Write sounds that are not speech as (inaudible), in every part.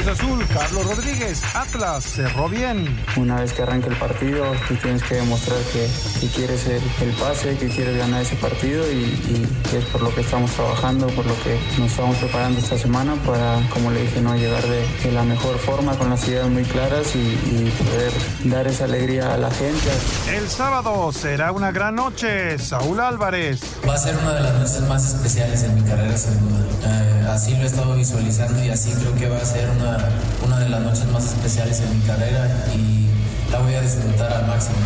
Cruz Azul, Carlos Rodríguez. Atlas cerró bien. Una vez que arranque el partido, tú tienes que demostrar que, quieres el, el, pase, que quieres ganar ese partido y, es por lo que estamos trabajando, por lo que nos estamos preparando esta semana para, como le dije, no llegar de, la mejor forma, con las ideas muy claras y, y poder dar esa alegría a la gente. El sábado será una gran noche. Saúl Álvarez. Va a ser una de las noches más especiales en mi carrera, sin duda. Eh, así lo he estado visualizando y así creo que va a ser una, una de las noches más especiales en mi carrera y la voy a disfrutar al máximo.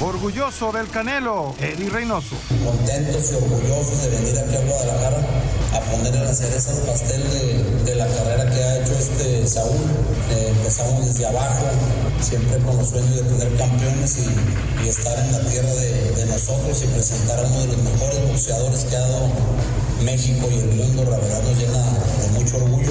Orgulloso del Canelo, Eddie Reynoso. Contentos y orgullosos de venir aquí a Guadalajara a ponerle la cereza al pastel de, la carrera que ha hecho este Saúl. Eh, empezamos desde abajo, siempre con los sueños de tener campeones y, estar en la tierra de, de, nosotros y presentar a uno de los mejores boxeadores que ha dado México y el mundo. La verdad nos llena de mucho orgullo.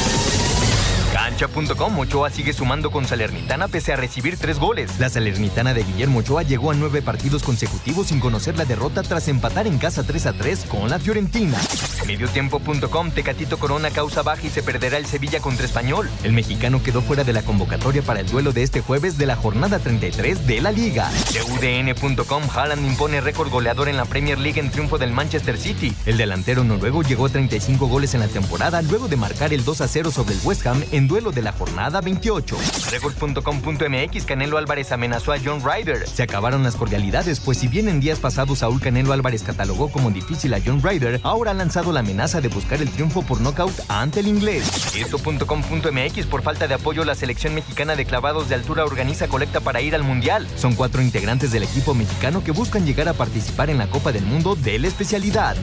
Cancha.com, Ochoa sigue sumando con Salernitana pese a recibir tres goles. La Salernitana de Guillermo Ochoa llegó a nueve partidos consecutivos sin conocer la derrota tras empatar en casa 3 a 3 con la Fiorentina. Mediotiempo.com, Tecatito Corona causa baja y se perderá el Sevilla contra Español. El mexicano quedó fuera de la convocatoria para el duelo de este jueves de la jornada 33 de la Liga. UDN.com, Haaland impone récord goleador en la Premier League en triunfo del Manchester City. El delantero noruego llegó a 35 goles en la temporada luego de marcar el 2 a 0 sobre el West Ham en duelo de la jornada 28. Record.com.mx Canelo Álvarez amenazó a John Ryder. Se acabaron las cordialidades, pues si bien en días pasados Saúl Canelo Álvarez catalogó como difícil a John Ryder, ahora ha lanzado la amenaza de buscar el triunfo por nocaut ante el inglés. Esto.com.mx por falta de apoyo la selección mexicana de clavados de altura organiza colecta para ir al Mundial. Son cuatro integrantes del equipo mexicano que buscan llegar a participar en la Copa del Mundo de la especialidad.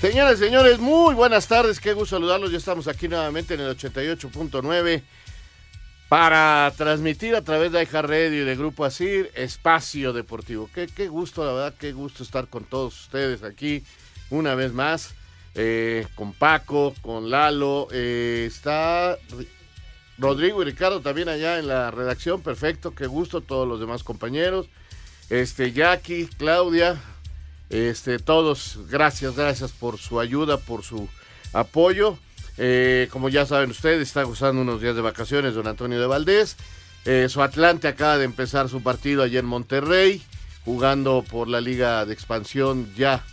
Señoras y señores, muy buenas tardes, qué gusto saludarlos. Ya estamos aquí nuevamente en el 88.9 para transmitir a través de iHeart Radio y de Grupo Asir Espacio Deportivo. Qué, qué, gusto, la verdad, qué gusto estar con todos ustedes aquí una vez más, eh, con Paco, con Lalo. Eh, está Rodrigo y Ricardo también allá en la redacción, perfecto, qué gusto, todos los demás compañeros. Este, Jackie, Claudia, este, todos, gracias, gracias por su ayuda, por su apoyo. Eh, como ya saben ustedes, está gozando unos días de vacaciones don Antonio de Valdés. Eh, su Atlante acaba de empezar su partido allí en Monterrey, jugando por la Liga de Expansión ya,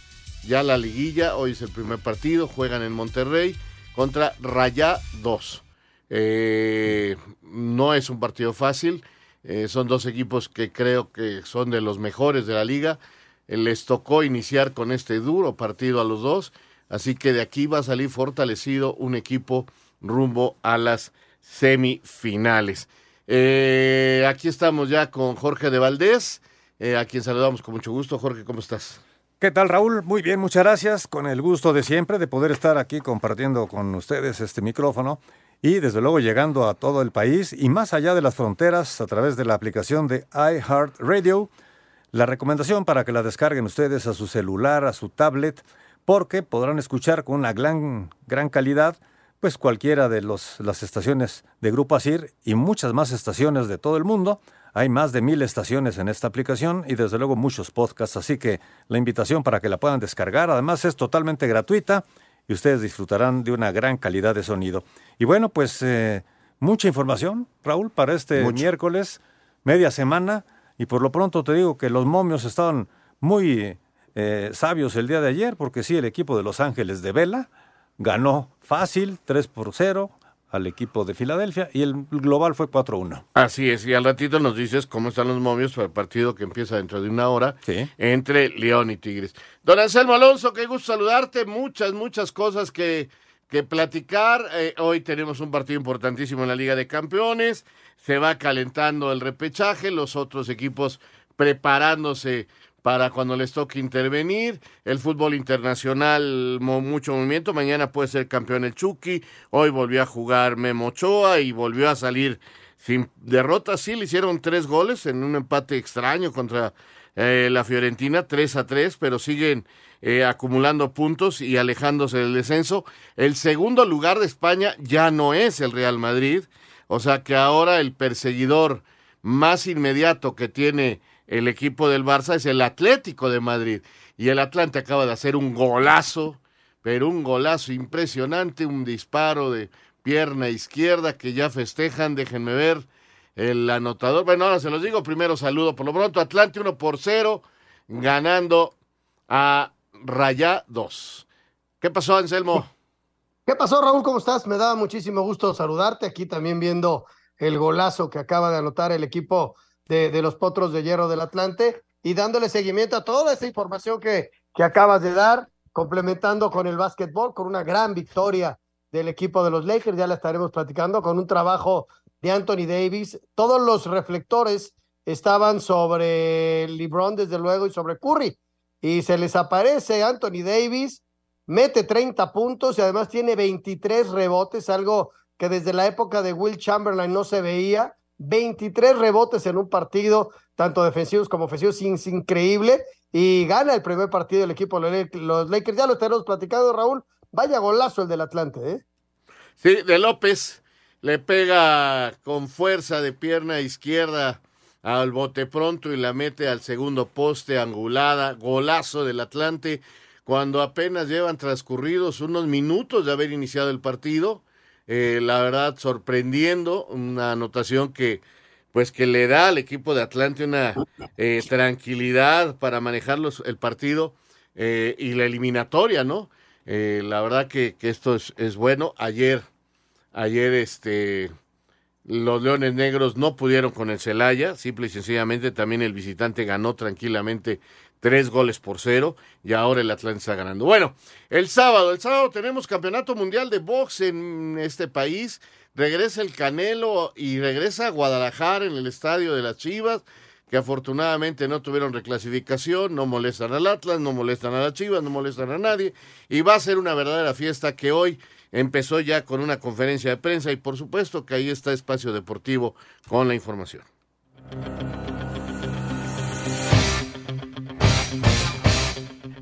ya la liguilla. Hoy es el primer partido, juegan en Monterrey contra Raya 2. Eh, no es un partido fácil, son dos equipos que creo que son de los mejores de la liga les tocó iniciar con este duro partido a los dos, así que de aquí va a salir fortalecido un equipo rumbo a las semifinales. Eh, aquí estamos ya con Jorge de Valdés, eh, a quien saludamos con mucho gusto. Jorge, ¿cómo estás? ¿Qué tal, Raúl? Muy bien, muchas gracias. Con el gusto de siempre de poder estar aquí compartiendo con ustedes este micrófono y desde luego llegando a todo el país y más allá de las fronteras a través de la aplicación de iHeartRadio la recomendación para que la descarguen ustedes a su celular, a su tablet, porque podrán escuchar con una gran, gran calidad pues cualquiera de los, las estaciones de Grupo Asir y muchas más estaciones de todo el mundo. Hay más de mil estaciones en esta aplicación y desde luego muchos podcasts, así que la invitación para que la puedan descargar, además es totalmente gratuita y ustedes disfrutarán de una gran calidad de sonido. Y bueno, pues eh, mucha información, Raúl, para este miércoles, media semana y por lo pronto te digo que los momios estaban muy eh, sabios el día de ayer, porque sí, el equipo de Los Ángeles de Vela ganó fácil, 3 por 0, al equipo de Filadelfia y el global fue 4-1. Así es, y al ratito nos dices cómo están los momios para el partido que empieza dentro de una hora entre León y Tigres. Don Anselmo Alonso, qué gusto saludarte, muchas, muchas cosas que, que platicar. Eh, hoy tenemos un partido importantísimo en la Liga de Campeones, se va calentando el repechaje, los otros equipos preparándose para cuando les toque intervenir. El fútbol internacional, mucho movimiento. Mañana puede ser campeón el Chucky. Hoy volvió a jugar Memo Ochoa y volvió a salir sin derrota. Sí, le hicieron tres goles en un empate extraño contra eh, la Fiorentina, 3 a 3, pero siguen eh, acumulando puntos y alejándose del descenso. El segundo lugar de España ya no es el Real Madrid. O sea que ahora el perseguidor más inmediato que tiene el equipo del Barça es el Atlético de Madrid. Y el Atlante acaba de hacer un golazo, pero un golazo impresionante, un disparo de pierna izquierda que ya festejan, déjenme ver el anotador. Bueno, ahora se los digo, primero saludo por lo pronto, Atlante 1 por 0, ganando a Raya 2. ¿Qué pasó, Anselmo? ¿Qué pasó, Raúl? ¿Cómo estás? Me da muchísimo gusto saludarte aquí también viendo el golazo que acaba de anotar el equipo de, los Potros de Hierro del Atlante y dándole seguimiento a toda esa información que, que acabas de dar, complementando con el básquetbol, con una gran victoria del equipo de los Lakers, ya la estaremos platicando, con un trabajo de Anthony Davis. Todos los reflectores estaban sobre LeBron, desde luego, y sobre Curry. Y se les aparece Anthony Davis, mete 30 puntos y además tiene 23 rebotes, algo que desde la época de Will Chamberlain no se veía. 23 rebotes en un partido, tanto defensivos como ofensivos, es increíble. Y gana el primer partido del equipo los Lakers. Ya lo tenemos platicado, Raúl. Vaya golazo el del Atlante, ¿eh? Sí, de López le pega con fuerza de pierna izquierda al bote pronto y la mete al segundo poste angulada. Golazo del Atlante cuando apenas llevan transcurridos unos minutos de haber iniciado el partido eh, la verdad sorprendiendo, una anotación que pues que le da al equipo de Atlante una eh, tranquilidad para manejar el partido eh, y la eliminatoria, ¿no? la verdad que, que esto es, es, bueno. Ayer, ayer este, los Leones Negros no pudieron con el Celaya, simple y sencillamente también el visitante ganó tranquilamente tres goles por cero y ahora el Atlante está ganando. Bueno, el sábado, el sábado tenemos campeonato mundial de box en este país. Regresa el Canelo y regresa a Guadalajara en el estadio de las Chivas, que afortunadamente no tuvieron reclasificación, no molestan al Atlas, no molestan a las Chivas, no molestan a nadie. Y va a ser una verdadera fiesta que hoy empezó ya con una conferencia de prensa y por supuesto que ahí está Espacio Deportivo con la información.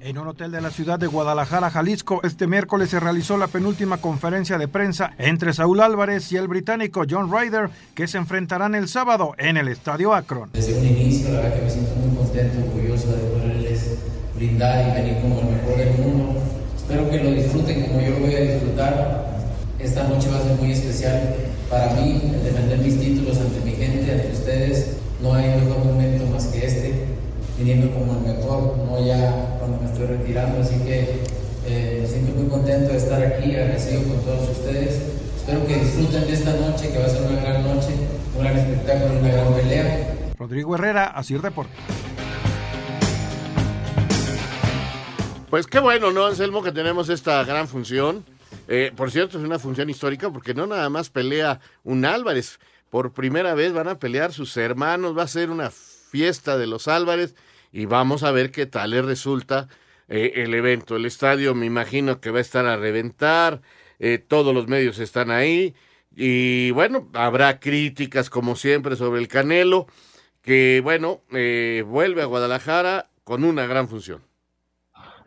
En un hotel de la ciudad de Guadalajara, Jalisco, este miércoles se realizó la penúltima conferencia de prensa entre Saúl Álvarez y el británico John Ryder, que se enfrentarán el sábado en el Estadio Akron. Desde un inicio, la verdad que me siento muy contento, orgulloso de poderles brindar y venir como el mejor del mundo. Espero que lo disfruten como yo lo voy a disfrutar. Esta noche va a ser muy especial para mí, el defender mis títulos ante mi gente, ante ustedes. No hay mejor momento más que este viniendo como el mejor, no ya cuando me estoy retirando. Así que eh, me siento muy contento de estar aquí, agradecido con todos ustedes. Espero que disfruten de esta noche, que va a ser una gran noche, un gran espectáculo, una gran pelea. Rodrigo Herrera, Asir Deportes. Pues qué bueno, ¿no, Anselmo, que tenemos esta gran función? Eh, por cierto, es una función histórica porque no nada más pelea un Álvarez. Por primera vez van a pelear sus hermanos, va a ser una fiesta de los Álvarez y vamos a ver qué tal le resulta eh, el evento. El estadio me imagino que va a estar a reventar, eh, todos los medios están ahí y bueno, habrá críticas como siempre sobre el Canelo, que bueno, eh, vuelve a Guadalajara con una gran función.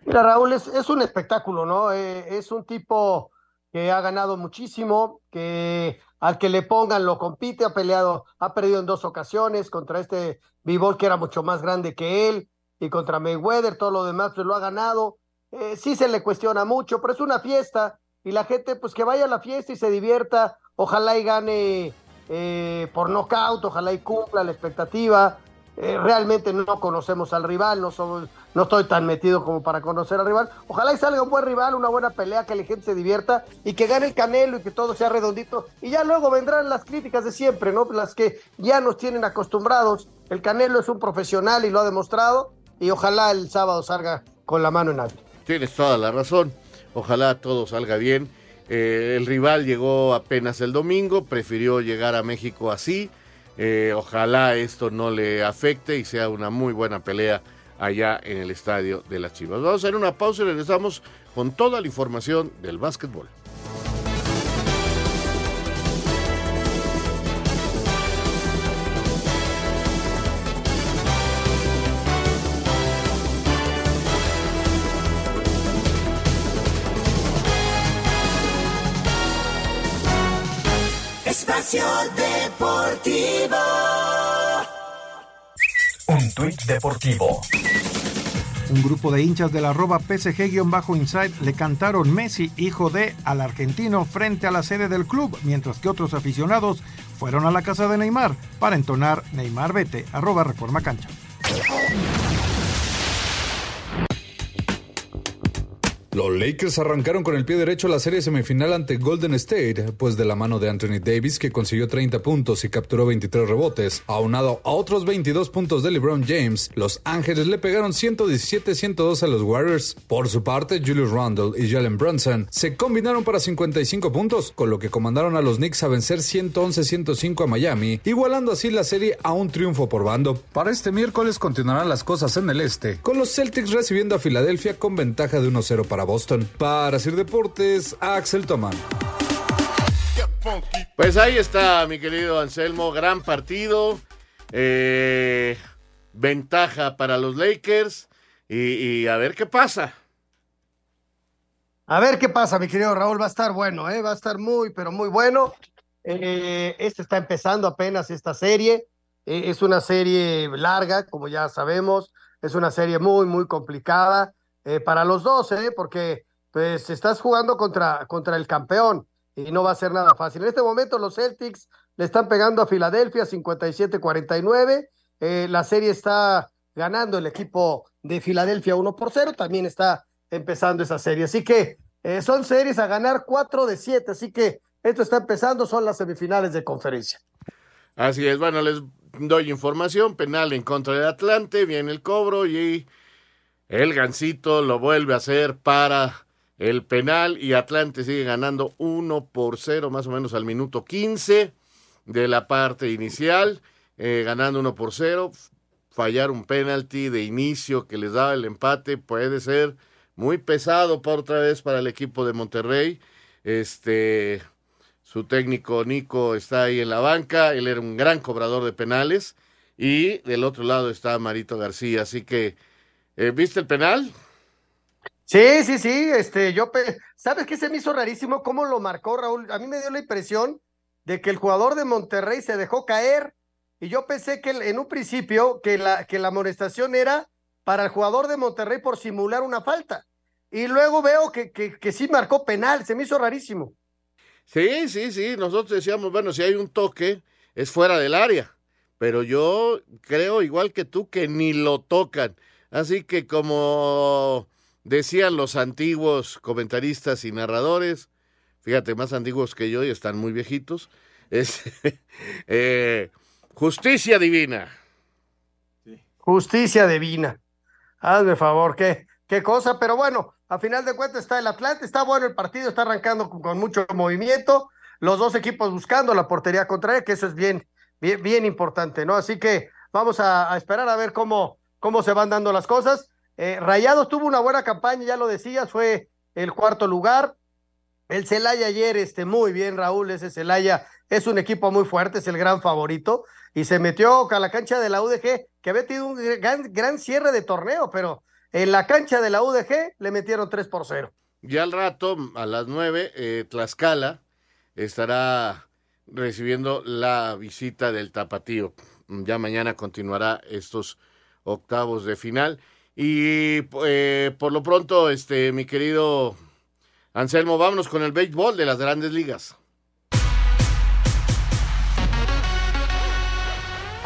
Mira, Raúl, es, es un espectáculo, ¿no? es un tipo que ha ganado muchísimo, que al que le pongan lo compite, ha peleado, ha perdido en dos ocasiones contra este Bivol que era mucho más grande que él y contra Mayweather, todo lo demás pues lo ha ganado. Eh, sí se le cuestiona mucho, pero es una fiesta y la gente pues que vaya a la fiesta y se divierta, ojalá y gane eh, por nocaut, ojalá y cumpla la expectativa. Eh, realmente no conocemos al rival, no, somos, no estoy tan metido como para conocer al rival. Ojalá y salga un buen rival, una buena pelea, que la gente se divierta y que gane el Canelo y que todo sea redondito. Y ya luego vendrán las críticas de siempre, ¿no? Las que ya nos tienen acostumbrados. El Canelo es un profesional y lo ha demostrado y ojalá el sábado salga con la mano en alto. Tienes toda la razón. Ojalá todo salga bien. Eh, el rival llegó apenas el domingo, prefirió llegar a México así eh, ojalá esto no le afecte y sea una muy buena pelea allá en el estadio de las Chivas. Vamos a hacer una pausa y regresamos con toda la información del básquetbol. Espacio Deportivo. Un tuit deportivo. Un grupo de hinchas de la arroba PSG-Inside le cantaron Messi, hijo de, al argentino frente a la sede del club, mientras que otros aficionados fueron a la casa de Neymar para entonar Neymar vete, arroba Reforma Cancha. Los Lakers arrancaron con el pie derecho la serie semifinal ante Golden State, pues de la mano de Anthony Davis, que consiguió 30 puntos y capturó 23 rebotes, aunado a otros 22 puntos de LeBron James, los Ángeles le pegaron 117-102 a los Warriors. Por su parte, Julius Randle y Jalen Brunson se combinaron para 55 puntos, con lo que comandaron a los Knicks a vencer 111-105 a Miami, igualando así la serie a un triunfo por bando. Para este miércoles continuarán las cosas en el este, con los Celtics recibiendo a Filadelfia con ventaja de 1-0 para Boston. Para Sir Deportes, Axel Tomán. Pues ahí está, mi querido Anselmo, gran partido. Eh, ventaja para los Lakers. Y, a ver qué pasa. A ver qué pasa, mi querido Raúl. Va a estar bueno, ¿eh? va a estar muy, pero muy bueno. Eh, este está empezando apenas esta serie. Eh, es una serie larga, como ya sabemos. Es una serie muy, muy complicada. Eh, para los dos, ¿eh? porque pues estás jugando contra, contra el campeón y no va a ser nada fácil. En este momento los Celtics le están pegando a Filadelfia 57-49. Eh, la serie está ganando el equipo de Filadelfia 1 por 0. También está empezando esa serie. Así que eh, son series a ganar 4 de 7. Así que esto está empezando, son las semifinales de conferencia. Así es, bueno, les doy información. Penal en contra de Atlante, viene el cobro y el Gancito lo vuelve a hacer para el penal y Atlante sigue ganando 1 por 0 más o menos al minuto 15 de la parte inicial, eh, ganando 1 por 0. Fallar un penalti de inicio que les daba el empate puede ser muy pesado por otra vez para el equipo de Monterrey. Este, su técnico Nico está ahí en la banca, él era un gran cobrador de penales y del otro lado está Marito García, así que eh, ¿Viste el penal? Sí, sí, sí. Este, yo, ¿sabes qué se me hizo rarísimo? ¿Cómo lo marcó Raúl? A mí me dio la impresión de que el jugador de Monterrey se dejó caer y yo pensé que en un principio que la, que la amonestación era para el jugador de Monterrey por simular una falta. Y luego veo que, que, que sí marcó penal, se me hizo rarísimo. Sí, sí, sí. Nosotros decíamos, bueno, si hay un toque, es fuera del área. Pero yo creo, igual que tú, que ni lo tocan. Así que como decían los antiguos comentaristas y narradores, fíjate, más antiguos que yo y están muy viejitos, (laughs) es eh, justicia divina. Justicia divina. Hazme favor, qué, qué cosa, pero bueno, a final de cuentas está el Atlante, está bueno el partido, está arrancando con, mucho movimiento, los dos equipos buscando la portería contraria, que eso es bien, bien, bien importante, ¿no? Así que vamos a esperar a ver cómo, cómo se van dando las cosas. Eh, Rayados tuvo una buena campaña, ya lo decías, fue el cuarto lugar. El Celaya ayer, este, muy bien, Raúl, ese Celaya es un equipo muy fuerte, es el gran favorito, y se metió a la cancha de la UDG, que había tenido un gran, gran cierre de torneo, pero en la cancha de la UDG le metieron 3 por 0. Ya al rato, a las 9, eh, Tlaxcala estará recibiendo la visita del Tapatío. Ya mañana continuará estos octavos de final. Y eh, por lo pronto, este, mi querido Anselmo, vámonos con el béisbol de las grandes ligas.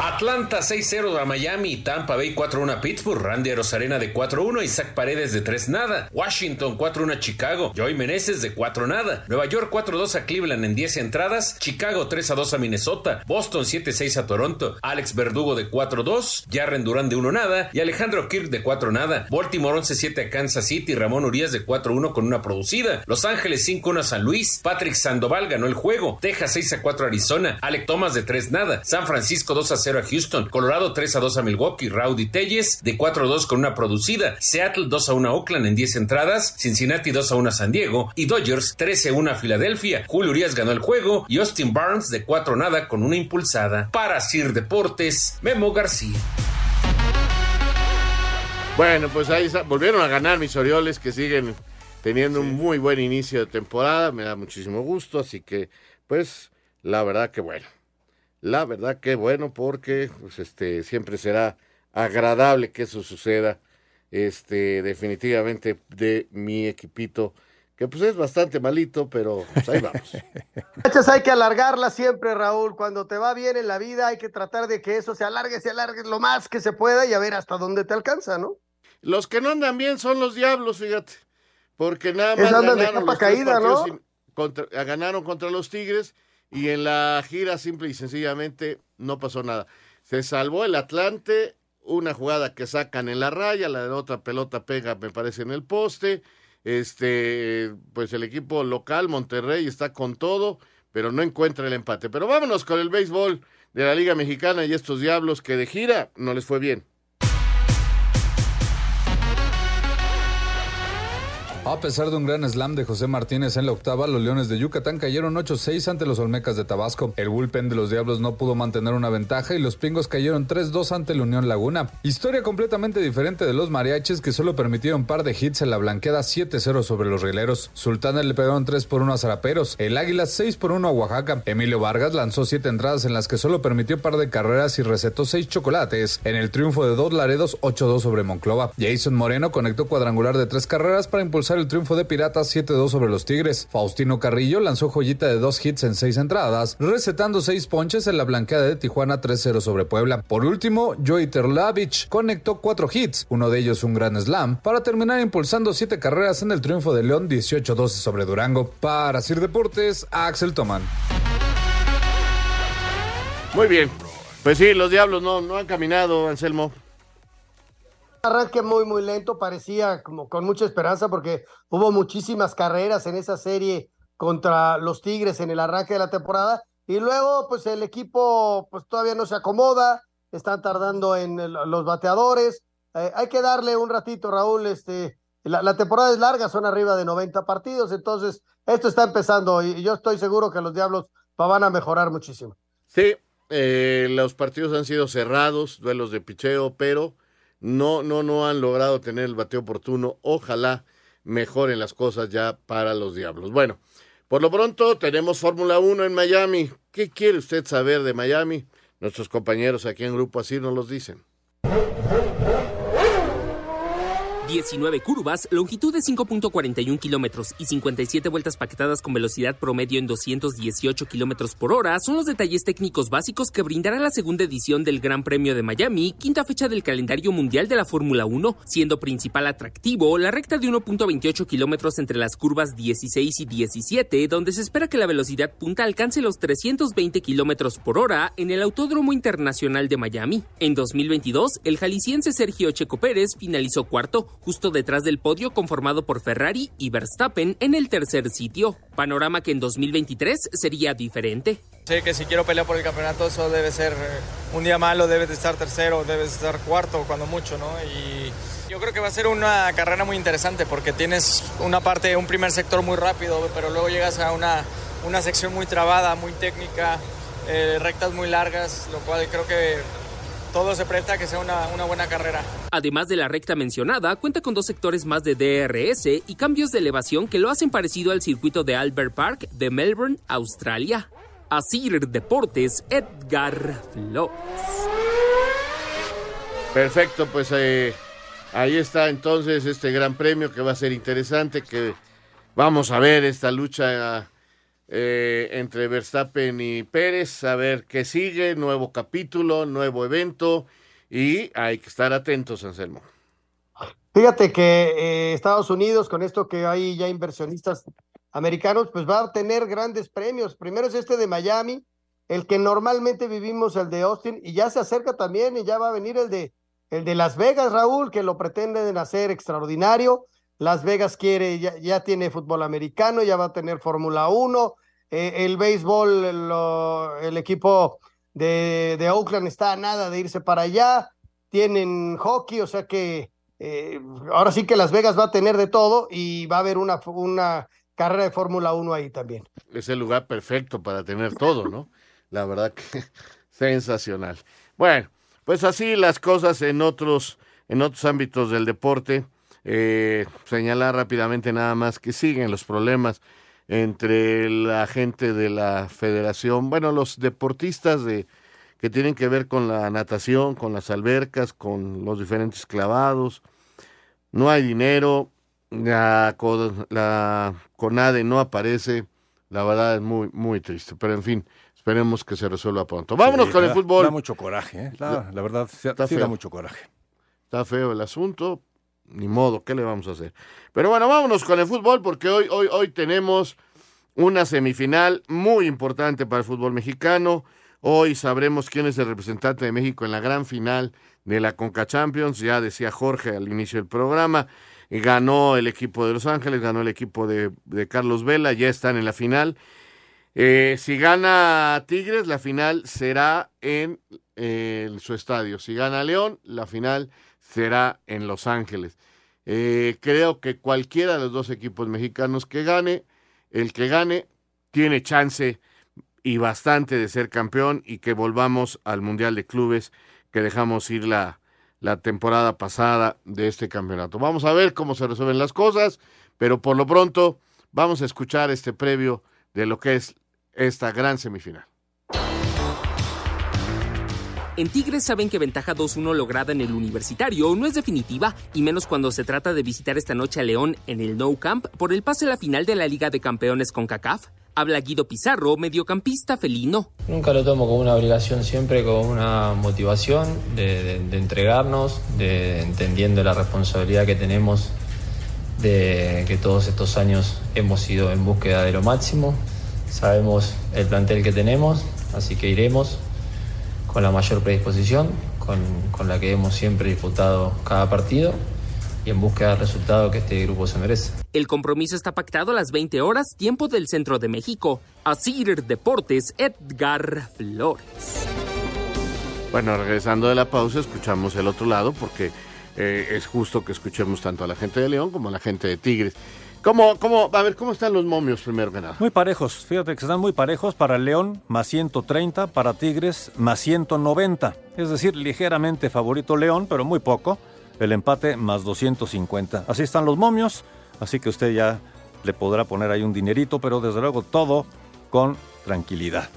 Atlanta 6-0 a Miami, Tampa Bay 4-1 a Pittsburgh, Randy Rosarena de 4-1, Isaac Paredes de 3 nada, Washington 4-1 a Chicago, Joey Meneses de 4 nada, Nueva York 4-2 a Cleveland en 10 entradas, Chicago 3-2 a Minnesota, Boston 7-6 a Toronto, Alex Verdugo de 4-2, Jarren Durán de 1 nada y Alejandro Kirk de 4 nada, Baltimore 11-7 a Kansas City, Ramón Urias de 4-1 con una producida, Los Ángeles 5-1 a San Luis, Patrick Sandoval ganó el juego, Texas 6-4 a Arizona, Alec Thomas de 3 nada, San Francisco 2-0 a Houston, Colorado 3 a 2 a Milwaukee, Rowdy Telles de 4 a 2 con una producida, Seattle 2 a 1 a Oakland en 10 entradas, Cincinnati 2 a 1 a San Diego y Dodgers 13 a 1 a Filadelfia. Julio Urias ganó el juego y Austin Barnes de 4 a nada con una impulsada. Para Sir Deportes, Memo García. Bueno, pues ahí volvieron a ganar mis Orioles que siguen teniendo un muy buen inicio de temporada. Me da muchísimo gusto, así que pues la verdad que bueno. La verdad que bueno, porque pues, este, siempre será agradable que eso suceda. Este, definitivamente de mi equipito, que pues es bastante malito, pero pues, ahí vamos. (laughs) hay que alargarla siempre, Raúl. Cuando te va bien en la vida, hay que tratar de que eso se alargue, se alargue lo más que se pueda y a ver hasta dónde te alcanza, ¿no? Los que no andan bien son los diablos, fíjate. Porque nada más ganaron, los caída, ¿no? ganaron contra los Tigres y en la gira simple y sencillamente no pasó nada. Se salvó el Atlante, una jugada que sacan en la raya, la de otra pelota pega, me parece, en el poste. Este, pues el equipo local, Monterrey, está con todo, pero no encuentra el empate. Pero vámonos con el béisbol de la Liga Mexicana y estos diablos que de gira no les fue bien. A pesar de un gran slam de José Martínez en la octava, los Leones de Yucatán cayeron 8-6 ante los Olmecas de Tabasco. El bullpen de los Diablos no pudo mantener una ventaja y los Pingos cayeron 3-2 ante la Unión Laguna. Historia completamente diferente de los Mariachis que solo permitieron par de hits en la blanqueada 7-0 sobre los Rileros. Sultanes le pegaron 3 por 1 a Zaraperos. El Águila 6 por 1 a Oaxaca. Emilio Vargas lanzó 7 entradas en las que solo permitió par de carreras y recetó 6 chocolates en el triunfo de dos Laredos 8-2 sobre Monclova. Jason Moreno conectó cuadrangular de 3 carreras para impulsar el triunfo de Piratas 7-2 sobre los Tigres. Faustino Carrillo lanzó joyita de dos hits en seis entradas, recetando seis ponches en la blanqueada de Tijuana 3-0 sobre Puebla. Por último, Joey Terlavich conectó cuatro hits, uno de ellos un gran slam, para terminar impulsando siete carreras en el triunfo de León 18-12 sobre Durango. Para Sir Deportes, Axel Toman. Muy bien. Pues sí, los diablos no, no han caminado, Anselmo arranque muy, muy lento, parecía como con mucha esperanza porque hubo muchísimas carreras en esa serie contra los Tigres en el arranque de la temporada y luego pues el equipo pues todavía no se acomoda, están tardando en los bateadores, eh, hay que darle un ratito Raúl, este, la, temporada es larga, son arriba de 90 partidos, entonces esto está empezando y, yo estoy seguro que los Diablos van a mejorar muchísimo. Sí, eh, los partidos han sido cerrados, duelos de picheo, pero no, no, no han logrado tener el bateo oportuno. Ojalá mejoren las cosas ya para los Diablos. Bueno, por lo pronto tenemos Fórmula 1 en Miami. ¿Qué quiere usted saber de Miami? Nuestros compañeros aquí en Grupo Así nos los dicen. 19 curvas, longitud de 5.41 kilómetros y 57 vueltas paquetadas con velocidad promedio en 218 kilómetros por hora son los detalles técnicos básicos que brindará la segunda edición del Gran Premio de Miami, quinta fecha del calendario mundial de la Fórmula 1, siendo principal atractivo la recta de 1.28 kilómetros entre las curvas 16 y 17, donde se espera que la velocidad punta alcance los 320 kilómetros por hora en el Autódromo Internacional de Miami. En 2022, el jalisciense Sergio Checo Pérez finalizó cuarto, justo detrás del podio conformado por Ferrari y Verstappen en el tercer sitio, panorama que en 2023 sería diferente. Sé que si quiero pelear por el campeonato eso debe ser eh, un día malo, debes de estar tercero, debes de estar cuarto cuando mucho, ¿no? Y yo creo que va a ser una carrera muy interesante porque tienes una parte, un primer sector muy rápido, pero luego llegas a una, una sección muy trabada, muy técnica, eh, rectas muy largas, lo cual creo que todo se presta a que sea una, una, buena carrera. Además de la recta mencionada, cuenta con dos sectores más de DRS y cambios de elevación que lo hacen parecido al circuito de Albert Park de Melbourne, Australia. Asir Deportes, Edgar Flores. Perfecto, pues eh, ahí está entonces este gran premio que va a ser interesante, que vamos a ver esta lucha eh, entre Verstappen y Pérez, a ver qué sigue, nuevo capítulo, nuevo evento y hay que estar atentos, Anselmo. Fíjate que eh, Estados Unidos, con esto que hay ya inversionistas americanos, pues va a tener grandes premios. Primero es este de Miami, el que normalmente vivimos, el de Austin, y ya se acerca también y ya va a venir el de, el de Las Vegas, Raúl, que lo pretenden hacer extraordinario. Las Vegas quiere, ya, tiene fútbol americano, ya va a tener Fórmula 1, eh, el béisbol, el equipo de, de Oakland está a nada de irse para allá, tienen hockey, o sea que eh, ahora sí que Las Vegas va a tener de todo y va a haber una, una carrera de Fórmula 1 ahí también. Es el lugar perfecto para tener todo, ¿no? La verdad que (laughs) sensacional. Bueno, pues así las cosas en otros, en otros ámbitos del deporte. Eh, señalar rápidamente nada más que siguen los problemas entre la gente de la federación, bueno, los deportistas de que tienen que ver con la natación, con las albercas, con los diferentes clavados. No hay dinero, la, la CONADE no aparece, la verdad es muy, muy triste, pero en fin, esperemos que se resuelva pronto. Vámonos Sí, con el fútbol. Da mucho coraje, ¿eh? La, la verdad, sí, da mucho coraje. Está feo el asunto, ni modo, ¿qué le vamos a hacer? Pero bueno, vámonos con el fútbol porque hoy, hoy, hoy tenemos una semifinal muy importante para el fútbol mexicano. Hoy sabremos quién es el representante de México en la gran final de la Conca Champions. Ya decía Jorge al inicio del programa, ganó el equipo de Los Ángeles, ganó el equipo de, de Carlos Vela, ya están en la final. Eh, si gana Tigres, la final será en eh, su estadio. Si gana León, la final será en Los Ángeles. Eh, creo que cualquiera de los dos equipos mexicanos que gane, el que gane, tiene chance y bastante de ser campeón y que volvamos al Mundial de Clubes que dejamos ir la, la temporada pasada de este campeonato. Vamos a ver cómo se resuelven las cosas, pero por lo pronto vamos a escuchar este previo de lo que es esta gran semifinal. En Tigres saben que ventaja 2-1 lograda en el universitario no es definitiva, y menos cuando se trata de visitar esta noche a León en el No Camp por el pase a la final de la Liga de Campeones con CACAF. Habla Guido Pizarro, mediocampista felino. Nunca lo tomo como una obligación, siempre como una motivación de, de- entregarnos, de entendiendo la responsabilidad que tenemos de que todos estos años hemos ido en búsqueda de lo máximo. Sabemos el plantel que tenemos, así que iremos con la mayor predisposición, con, con la que hemos siempre disputado cada partido y en búsqueda del resultado que este grupo se merece. El compromiso está pactado a las 20 horas, tiempo del centro de México. Asir Deportes, Edgar Flores. Bueno, regresando de la pausa, escuchamos el otro lado porque eh, es justo que escuchemos tanto a la gente de León como a la gente de Tigres. ¿Cómo, cómo, a ver, ¿cómo están los momios primero que nada? Muy parejos, fíjate que están muy parejos para León más 130, para Tigres más 190. Es decir, ligeramente favorito León, pero muy poco. El empate más 250. Así están los momios, así que usted ya le podrá poner ahí un dinerito, pero desde luego todo con tranquilidad.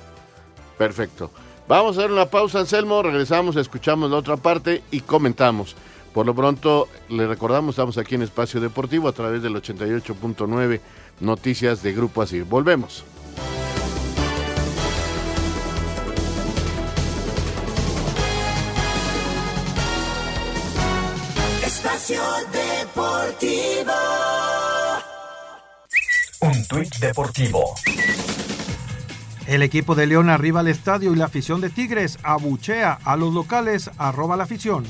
Perfecto. Vamos a hacer una pausa, Anselmo, regresamos, escuchamos la otra parte y comentamos. Por lo pronto, le recordamos, estamos aquí en Espacio Deportivo a través del 88.9 Noticias de Grupo Así. Volvemos. Espacio Deportivo. Un tuit deportivo. El equipo de León arriba al estadio y la afición de Tigres abuchea a los locales, arroba la afición.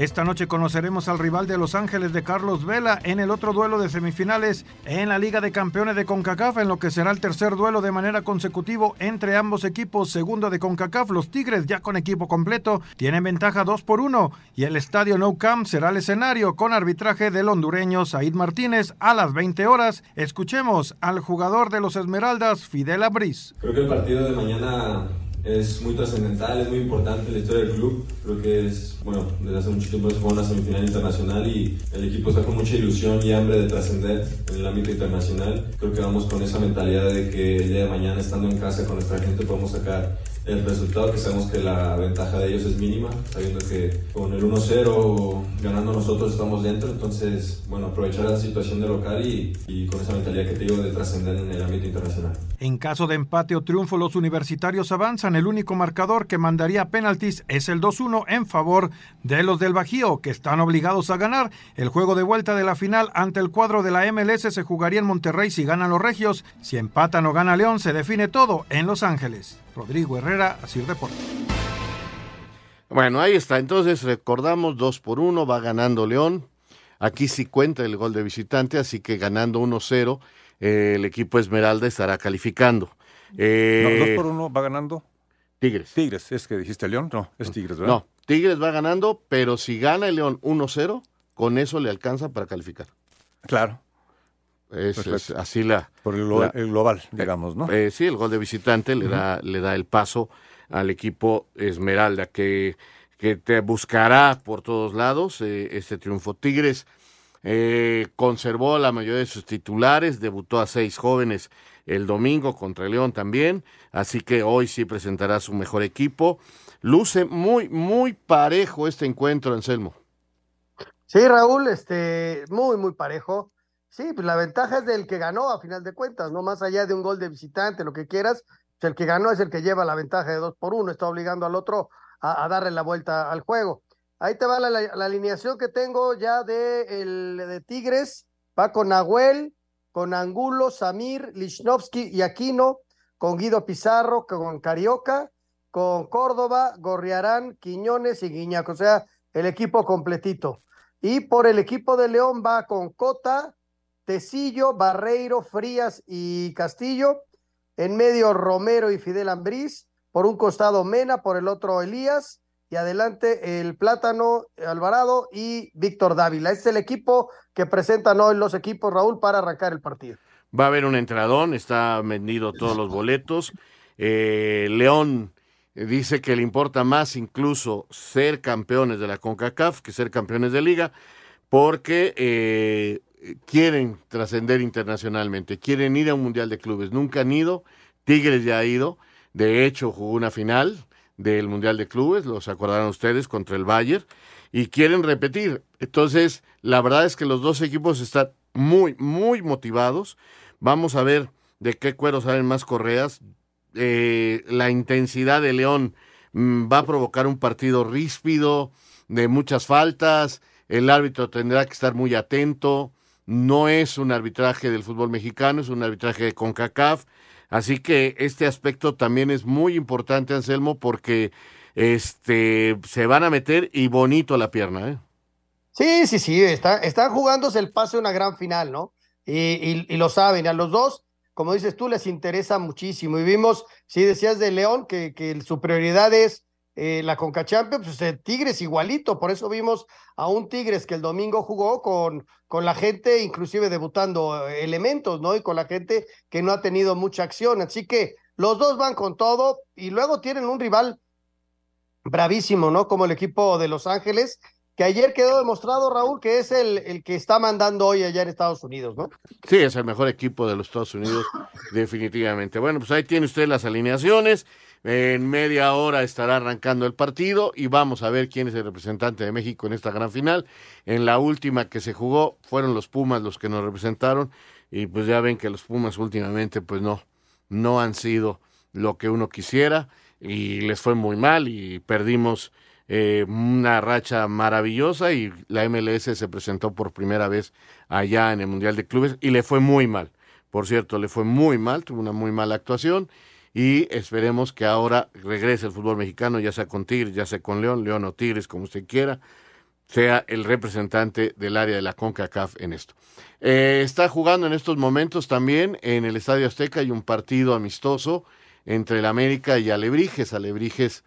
Esta noche conoceremos al rival de Los Ángeles de Carlos Vela en el otro duelo de semifinales en la Liga de Campeones de CONCACAF, en lo que será el tercer duelo de manera consecutivo entre ambos equipos. Segundo de CONCACAF, los Tigres ya con equipo completo tienen ventaja 2 por 1 y el estadio No Camp será el escenario con arbitraje del hondureño Said Martínez a las 20 horas. Escuchemos al jugador de los Esmeraldas, Fidel Abriz. Creo que el partido de mañana es muy trascendental, es muy importante la historia del club. Creo que es, bueno, desde hace mucho tiempo se juega una semifinal internacional y el equipo está mucha ilusión y hambre de trascender en el ámbito internacional. Creo que vamos con esa mentalidad de que el día de mañana, estando en casa con nuestra gente, podemos sacar el resultado, que sabemos que la ventaja de ellos es mínima, sabiendo que con el 1-0 ganando nosotros estamos dentro, entonces, bueno, aprovechar la situación de local y, con esa mentalidad que te digo de trascender en el ámbito internacional. En caso de empate o triunfo, los universitarios avanzan. El único marcador que mandaría penaltis es el 2-1 en favor de los del Bajío, que están obligados a ganar. El juego de vuelta de la final ante el cuadro de la MLS se jugaría en Monterrey si ganan los regios. Si empatan o gana León, se define todo en Los Ángeles. Rodrigo Herrera, Asir Deportes. Bueno, ahí está. Entonces recordamos 2 por 1, va ganando León. Aquí sí cuenta el gol de visitante, así que ganando 1-0, eh, el equipo Esmeralda estará calificando. Eh, no, 2 por 1 va ganando. Tigres. Tigres, es que dijiste León, no, es Tigres, ¿verdad? No, Tigres va ganando, pero si gana el León 1-0, con eso le alcanza para calificar. Claro. Es, es así la... Por el, global, la, el global digamos, ¿no? Eh, sí, el gol de visitante le, uh -huh. da, le da el paso al equipo Esmeralda, que, que te buscará por todos lados eh, este triunfo. Tigres eh, conservó la mayoría de sus titulares, debutó a seis jóvenes el domingo contra el León también, así que hoy sí presentará su mejor equipo. Luce muy, muy parejo este encuentro, Anselmo. Sí, Raúl, este, muy, muy parejo. Sí, pues la ventaja es del que ganó a final de cuentas, no más allá de un gol de visitante, lo que quieras, pues el que ganó es el que lleva la ventaja de dos por uno, está obligando al otro a, darle la vuelta al juego. Ahí te va la alineación que tengo ya de, el, de Tigres, va con Nahuel, con Angulo, Samir, Lichnowsky y Aquino, con Guido Pizarro, con Carioca, con Córdoba, Gorriarán, Quiñones y Guiñac, o sea, el equipo completito. Y por el equipo de León va con Cota, Tecillo, Barreiro, Frías y Castillo. En medio Romero y Fidel Ambriz. Por un costado Mena, por el otro Elías. Y adelante el Plátano, Alvarado y Víctor Dávila. Este es el equipo que presentan hoy los equipos, Raúl, para arrancar el partido. Va a haber un entradón, está vendido todos los boletos. Eh, León dice que le importa más incluso ser campeones de la CONCACAF que ser campeones de liga, porque eh, quieren trascender internacionalmente, quieren ir a un Mundial de Clubes. Nunca han ido, Tigres ya ha ido, de hecho jugó una final del Mundial de Clubes, los acordarán ustedes, contra el Bayern, y quieren repetir. Entonces, la verdad es que los dos equipos están muy, muy motivados. Vamos a ver de qué cuero salen más correas. Eh, la intensidad de León mmm, va a provocar un partido ríspido, de muchas faltas. El árbitro tendrá que estar muy atento no es un arbitraje del fútbol mexicano, es un arbitraje de CONCACAF, así que este aspecto también es muy importante, Anselmo, porque este se van a meter y bonito la pierna, ¿eh? Sí, sí, sí, está, están jugándose el pase a una gran final, ¿no? Y, y, y, lo saben, a los dos, como dices tú, les interesa muchísimo. Y vimos, si decías de León, que su prioridad es eh, la Conca Champions, pues el Tigres igualito, por eso vimos a un Tigres que el domingo jugó con, con la gente, inclusive debutando eh, elementos, ¿no? Y con la gente que no ha tenido mucha acción, así que los dos van con todo y luego tienen un rival bravísimo, ¿no? Como el equipo de Los Ángeles, que ayer quedó demostrado, Raúl, que es el, el que está mandando hoy allá en Estados Unidos, ¿no? Sí, es el mejor equipo de los Estados Unidos, definitivamente. Bueno, pues ahí tiene usted las alineaciones. En media hora estará arrancando el partido y vamos a ver quién es el representante de México en esta gran final. En la última que se jugó fueron los Pumas los que nos representaron y pues ya ven que los Pumas últimamente pues no, no han sido lo que uno quisiera y les fue muy mal y perdimos eh, una racha maravillosa y la MLS se presentó por primera vez allá en el Mundial de Clubes y le fue muy mal. Por cierto, le fue muy mal, tuvo una muy mala actuación y esperemos que ahora regrese el fútbol mexicano, ya sea con Tigres, ya sea con León, León o Tigres, como usted quiera, sea el representante del área de la CONCACAF en esto. Eh, está jugando en estos momentos también en el Estadio Azteca, hay un partido amistoso entre el América y Alebrijes, Alebrijes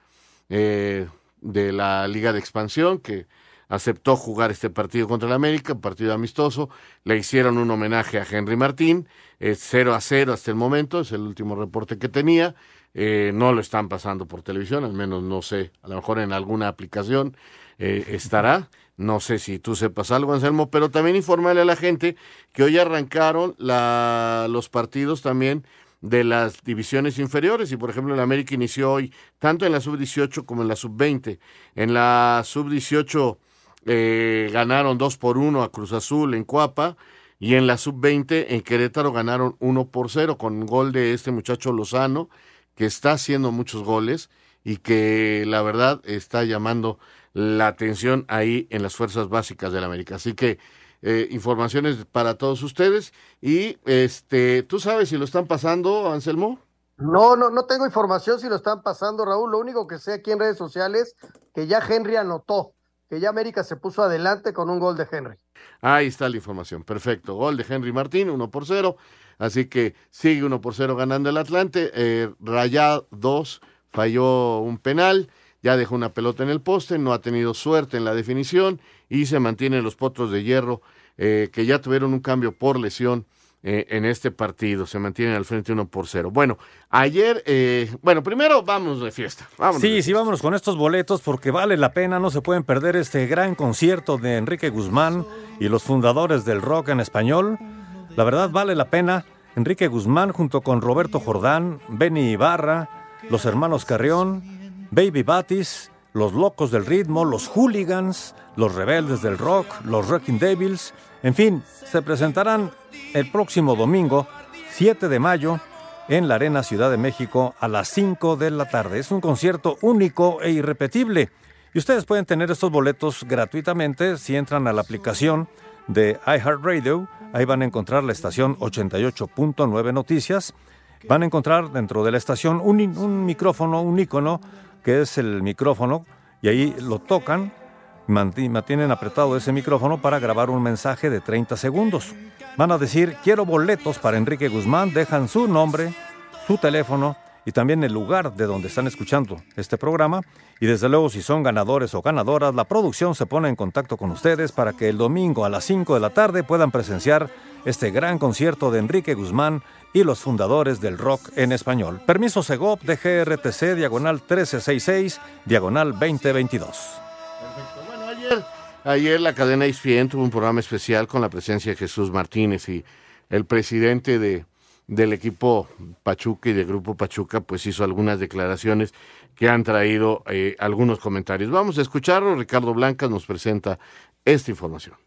eh, de la Liga de Expansión, que aceptó jugar este partido contra el América, partido amistoso, le hicieron un homenaje a Henry Martín, es 0 a 0 hasta el momento, es el último reporte que tenía, eh, no lo están pasando por televisión, al menos no sé, a lo mejor en alguna aplicación eh, estará, no sé si tú sepas algo, Anselmo, pero también informarle a la gente que hoy arrancaron los partidos también de las divisiones inferiores. Y por ejemplo, el América inició hoy tanto en la sub-18 como en la sub-20. En la sub-18 eh, ganaron 2 por 1 a Cruz Azul en Cuapa. Y en la sub-20 en Querétaro ganaron 1 por 0 con gol de este muchacho Lozano, que está haciendo muchos goles y que la verdad está llamando la atención ahí en las fuerzas básicas del América. Así que eh, informaciones para todos ustedes. Y este, ¿tú sabes si lo están pasando, Anselmo? No, no, no tengo información si lo están pasando, Raúl. Lo único que sé aquí en redes sociales que ya Henry anotó, que ya América se puso adelante con un gol de Henry. Ahí está la información. Perfecto. Gol de Henry Martín, uno por cero. Así que sigue uno por cero ganando el Atlante. Eh, Rayad 2 falló un penal. Ya dejó una pelota en el poste. No ha tenido suerte en la definición. Y se mantienen los potros de hierro eh, que ya tuvieron un cambio por lesión eh, en este partido. Se mantienen al frente uno por cero. Bueno, ayer, eh, bueno, primero vamos de fiesta. Vámonos sí, de sí, vámonos con estos boletos porque vale la pena, no se pueden perder este gran concierto de Enrique Guzmán y los fundadores del rock en español. La verdad vale la pena. Enrique Guzmán junto con Roberto Jordán, Benny Ibarra, los hermanos Carrión, Baby Batis, los locos del ritmo, los hooligans, los rebeldes del rock, los Wrecking Devils, en fin, se presentarán el próximo domingo, 7 de mayo, en la Arena Ciudad de México a las 5 de la tarde. Es un concierto único e irrepetible. Y ustedes pueden tener estos boletos gratuitamente si entran a la aplicación de iHeartRadio. Ahí van a encontrar la estación 88.9 Noticias. Van a encontrar dentro de la estación un, un micrófono, un icono, que es el micrófono, y ahí lo tocan mantienen apretado ese micrófono para grabar un mensaje de 30 segundos. Van a decir, quiero boletos para Enrique Guzmán, dejan su nombre, su teléfono y también el lugar de donde están escuchando este programa. Y desde luego, si son ganadores o ganadoras, la producción se pone en contacto con ustedes para que el domingo a las 5 de la tarde puedan presenciar este gran concierto de Enrique Guzmán y los fundadores del rock en español. Permiso Segop de GRTC, diagonal 1366, diagonal 2022. Ayer la cadena ESPN tuvo un programa especial con la presencia de Jesús Martínez y el presidente de, del equipo Pachuca y del grupo Pachuca pues hizo algunas declaraciones que han traído eh, algunos comentarios. Vamos a escucharlo. Ricardo Blancas nos presenta esta información.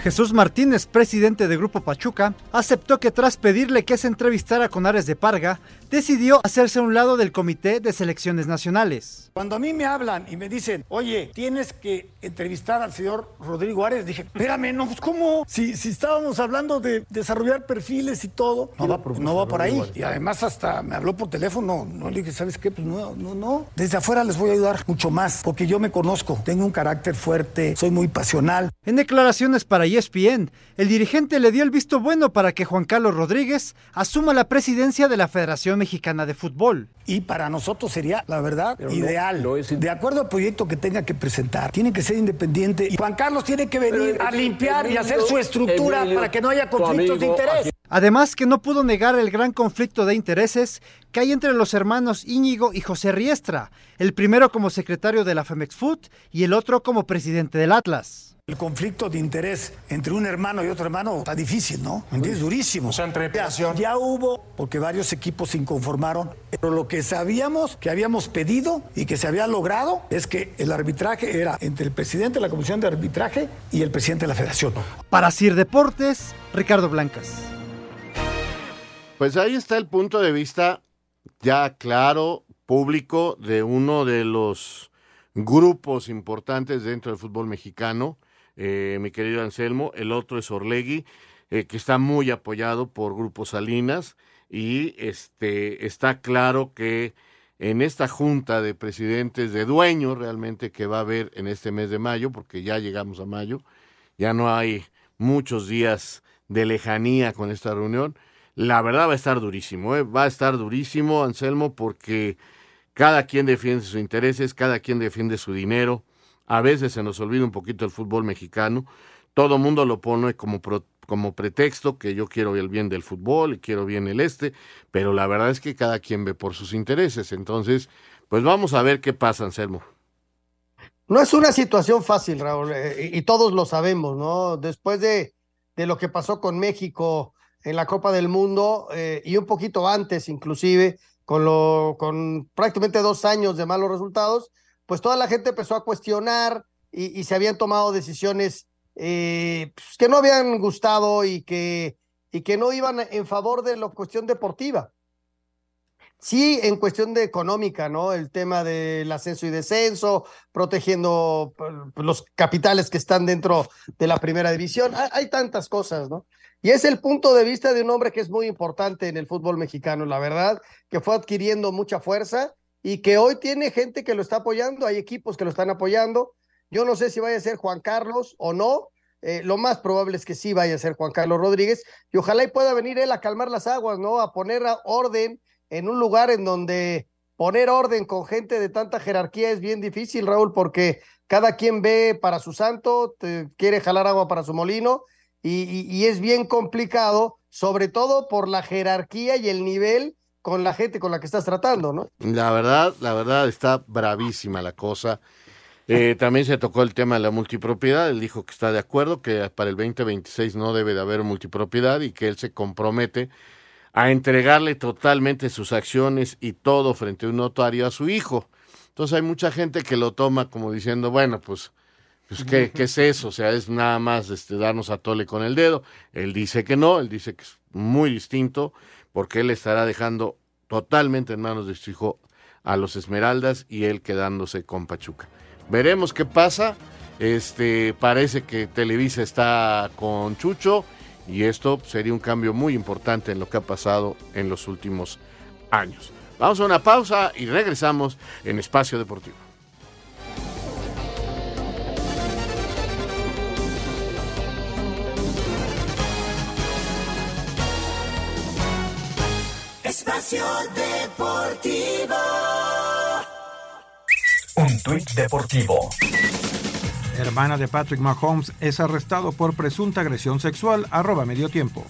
Jesús Martínez, presidente de Grupo Pachuca, aceptó que tras pedirle que se entrevistara con Ares de Parga, decidió hacerse a un lado del Comité de Selecciones Nacionales. Cuando a mí me hablan y me dicen, oye, tienes que entrevistar al señor Rodrigo Ares, dije, espérame, no, pues ¿cómo? Si, si estábamos hablando de desarrollar perfiles y todo, no va, por, no va por ahí. Y además hasta me habló por teléfono, no le dije, ¿sabes qué? Pues no, no, no. Desde afuera les voy a ayudar mucho más, porque yo me conozco, tengo un carácter fuerte, soy muy pasional. En declaraciones para ESPN, el dirigente le dio el visto bueno para que Juan Carlos Rodríguez asuma la presidencia de la Federación Mexicana de Fútbol. Y para nosotros sería, la verdad, ideal. De acuerdo al proyecto que tenga que presentar, tiene que ser independiente. Y Juan Carlos tiene que venir a limpiar y hacer su estructura para que no haya conflictos de interés. Además que no pudo negar el gran conflicto de intereses que hay entre los hermanos Íñigo y José Riestra, el primero como secretario de la Femex Food y el otro como presidente del Atlas. El conflicto de interés entre un hermano y otro hermano está difícil, ¿no? ¿Me entiendes? Durísimo. O sea, entre ya, ya hubo, porque varios equipos se inconformaron, pero lo que sabíamos que habíamos pedido y que se había logrado es que el arbitraje era entre el presidente de la Comisión de Arbitraje y el presidente de la Federación. Para Sir Deportes, Ricardo Blancas. Pues ahí está el punto de vista ya claro, público, de uno de los grupos importantes dentro del fútbol mexicano, eh, mi querido Anselmo. El otro es Orlegui, eh, que está muy apoyado por Grupo Salinas y este está claro que en esta junta de presidentes de dueños realmente que va a haber en este mes de mayo, porque ya llegamos a mayo, ya no hay muchos días de lejanía con esta reunión. La verdad va a estar durísimo, ¿eh? va a estar durísimo, Anselmo, porque cada quien defiende sus intereses, cada quien defiende su dinero. A veces se nos olvida un poquito el fútbol mexicano. Todo mundo lo pone como, como pretexto que yo quiero el bien del fútbol y quiero bien el este, pero la verdad es que cada quien ve por sus intereses. Entonces, pues vamos a ver qué pasa, Anselmo. No es una situación fácil, Raúl, eh, y todos lo sabemos, ¿no? Después de, de lo que pasó con México en la Copa del Mundo eh, y un poquito antes inclusive, con, lo, con prácticamente dos años de malos resultados, pues toda la gente empezó a cuestionar y, se habían tomado decisiones eh, pues, que no habían gustado y que, y que no iban en favor de la cuestión deportiva. Sí, en cuestión de económica, ¿no? El tema del ascenso y descenso, protegiendo pues, los capitales que están dentro de la primera división. Hay, tantas cosas, ¿no? Y es el punto de vista de un hombre que es muy importante en el fútbol mexicano, la verdad, que fue adquiriendo mucha fuerza y que hoy tiene gente que lo está apoyando, hay equipos que lo están apoyando. Yo no sé si vaya a ser Juan Carlos o no, eh, lo más probable es que sí vaya a ser Juan Carlos Rodríguez y ojalá y pueda venir él a calmar las aguas, ¿no? A poner orden en un lugar en donde poner orden con gente de tanta jerarquía es bien difícil, Raúl, porque cada quien ve para su santo, quiere jalar agua para su molino y, es bien complicado, sobre todo por la jerarquía y el nivel con la gente con la que estás tratando, ¿no? La verdad, la verdad está bravísima la cosa. Eh, también se tocó el tema de la multipropiedad. Él dijo que está de acuerdo, que para el 2026 no debe de haber multipropiedad y que él se compromete a entregarle totalmente sus acciones y todo frente a un notario a su hijo. Entonces hay mucha gente que lo toma como diciendo, bueno, pues pues, ¿qué, ¿qué, es eso? O sea, es nada más este, darnos a tole con el dedo. Él dice que no, él dice que es muy distinto, porque él estará dejando totalmente en manos de su hijo a los Esmeraldas y él quedándose con Pachuca. Veremos qué pasa. Este parece que Televisa está con Chucho y esto sería un cambio muy importante en lo que ha pasado en los últimos años. Vamos a una pausa y regresamos en Espacio Deportivo. Espacio Deportivo. Un tuit deportivo. Hermana de Patrick Mahomes es arrestado por presunta agresión sexual. Arroba medio tiempo.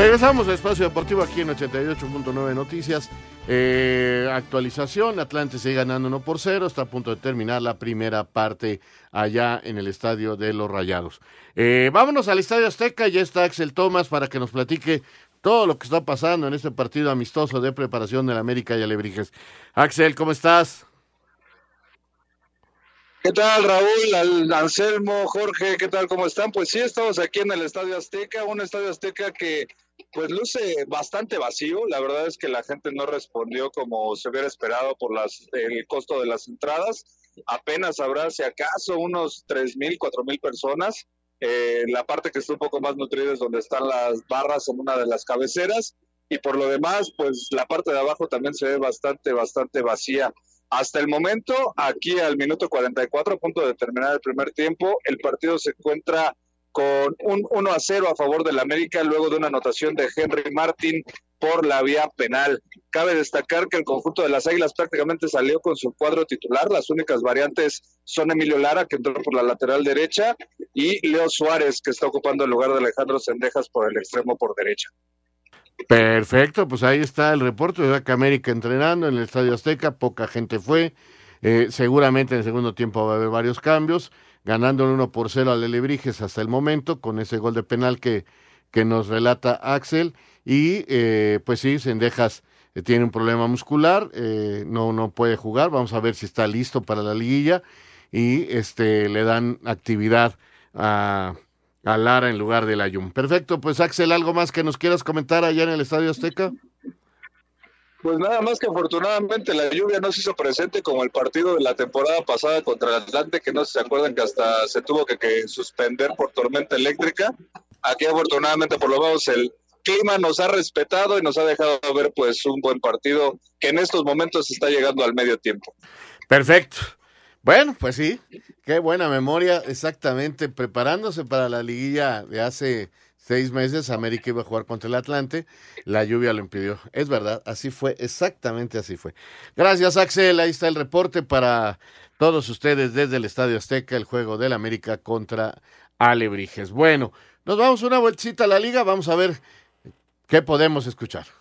Regresamos a Espacio Deportivo aquí en 88.9 Noticias. Eh, actualización, Atlante sigue ganando 1 por 0, está a punto de terminar la primera parte allá en el estadio de los Rayados. Eh, vámonos al estadio Azteca, ya está Axel Tomás para que nos platique todo lo que está pasando en este partido amistoso de preparación del América y Alebrijes. Axel, ¿cómo estás? ¿Qué tal, Raúl, Anselmo, Jorge? ¿Qué tal? ¿Cómo están? Pues sí, estamos aquí en el Estadio Azteca, un Estadio Azteca que pues luce bastante vacío. La verdad es que la gente no respondió como se hubiera esperado por las, el costo de las entradas. Apenas habrá, si acaso, unos tres mil, cuatro mil personas. Eh, la parte que está un poco más nutrida es donde están las barras en una de las cabeceras. Y por lo demás, pues la parte de abajo también se ve bastante, bastante vacía. Hasta el momento, aquí al minuto 44, a punto de terminar el primer tiempo, el partido se encuentra con un 1 a 0 a favor del América luego de una anotación de Henry Martin por la vía penal. Cabe destacar que el conjunto de las Águilas prácticamente salió con su cuadro titular. Las únicas variantes son Emilio Lara, que entró por la lateral derecha, y Leo Suárez, que está ocupando el lugar de Alejandro Sendejas por el extremo por derecha. Perfecto, pues ahí está el reporte de acá América entrenando en el Estadio Azteca, poca gente fue, eh, seguramente en el segundo tiempo va a haber varios cambios, ganando el 1 por 0 al Alebrijes hasta el momento, con ese gol de penal que, que nos relata Axel, y eh, pues sí, Sendejas eh, tiene un problema muscular, no, no puede jugar, vamos a ver si está listo para la liguilla, y este le dan actividad a a Lara en lugar de Layun. Perfecto, pues Axel, ¿algo más que nos quieras comentar allá en el Estadio Azteca? Pues nada más que afortunadamente la lluvia no se hizo presente como el partido de la temporada pasada contra el Atlante, que no se acuerdan que hasta se tuvo que, que suspender por tormenta eléctrica. Aquí afortunadamente por lo menos el clima nos ha respetado y nos ha dejado ver pues un buen partido que en estos momentos está llegando al medio tiempo. Perfecto. Bueno, pues sí, qué buena memoria, exactamente, preparándose para la liguilla de hace seis meses, América iba a jugar contra el Atlante, la lluvia lo impidió. Es verdad, así fue, exactamente así fue. Gracias, Axel, ahí está el reporte para todos ustedes desde el Estadio Azteca, el juego del América contra Alebrijes. Bueno, nos vamos una vueltita a la liga, vamos a ver qué podemos escuchar.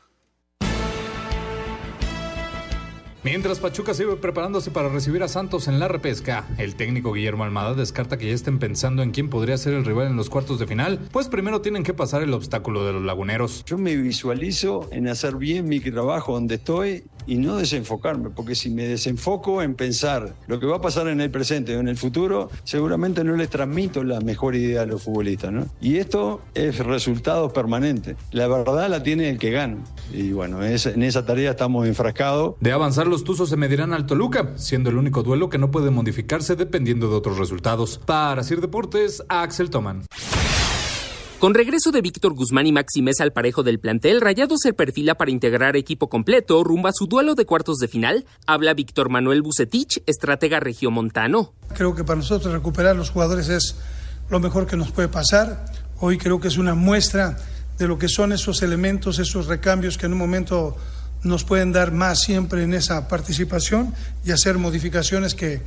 Mientras Pachuca sigue preparándose para recibir a Santos en la repesca, el técnico Guillermo Almada descarta que ya estén pensando en quién podría ser el rival en los cuartos de final, pues primero tienen que pasar el obstáculo de los laguneros. Yo me visualizo en hacer bien mi trabajo donde estoy y no desenfocarme, porque si me desenfoco en pensar lo que va a pasar en el presente o en el futuro, seguramente no les transmito la mejor idea a los futbolistas. Y esto es resultado permanente. La verdad la tiene el que gana. Y bueno, en esa tarea estamos enfrascados. De avanzar los Tuzos se medirán al Toluca, siendo el único duelo que no puede modificarse dependiendo de otros resultados. Para Sir Deportes, Axel Toman. Con regreso de Víctor Guzmán y Maxi Mesa al parejo del plantel, Rayado se perfila para integrar equipo completo rumbo a su duelo de cuartos de final. Habla Víctor Manuel Bucetich, estratega regiomontano. Creo que para nosotros recuperar los jugadores es lo mejor que nos puede pasar. Hoy creo que es una muestra de lo que son esos elementos, esos recambios que en un momento nos pueden dar más siempre en esa participación y hacer modificaciones que,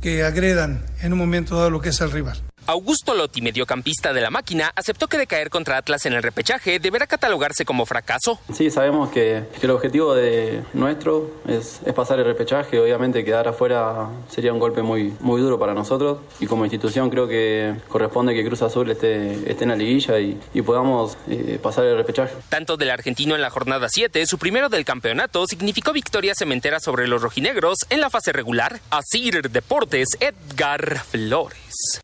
que agredan en un momento dado lo que es el rival. Augusto Lotti, mediocampista de la máquina, aceptó que de caer contra Atlas en el repechaje deberá catalogarse como fracaso. Sí, sabemos que, el objetivo de nuestro es, pasar el repechaje. Obviamente quedar afuera sería un golpe muy, muy duro para nosotros y como institución creo que corresponde que Cruz Azul esté, esté en la liguilla y, podamos eh, pasar el repechaje. Tanto del argentino en la jornada 7, su primero del campeonato, significó victoria cementera sobre los rojinegros en la fase regular. Asir Deportes, Edgar Flores.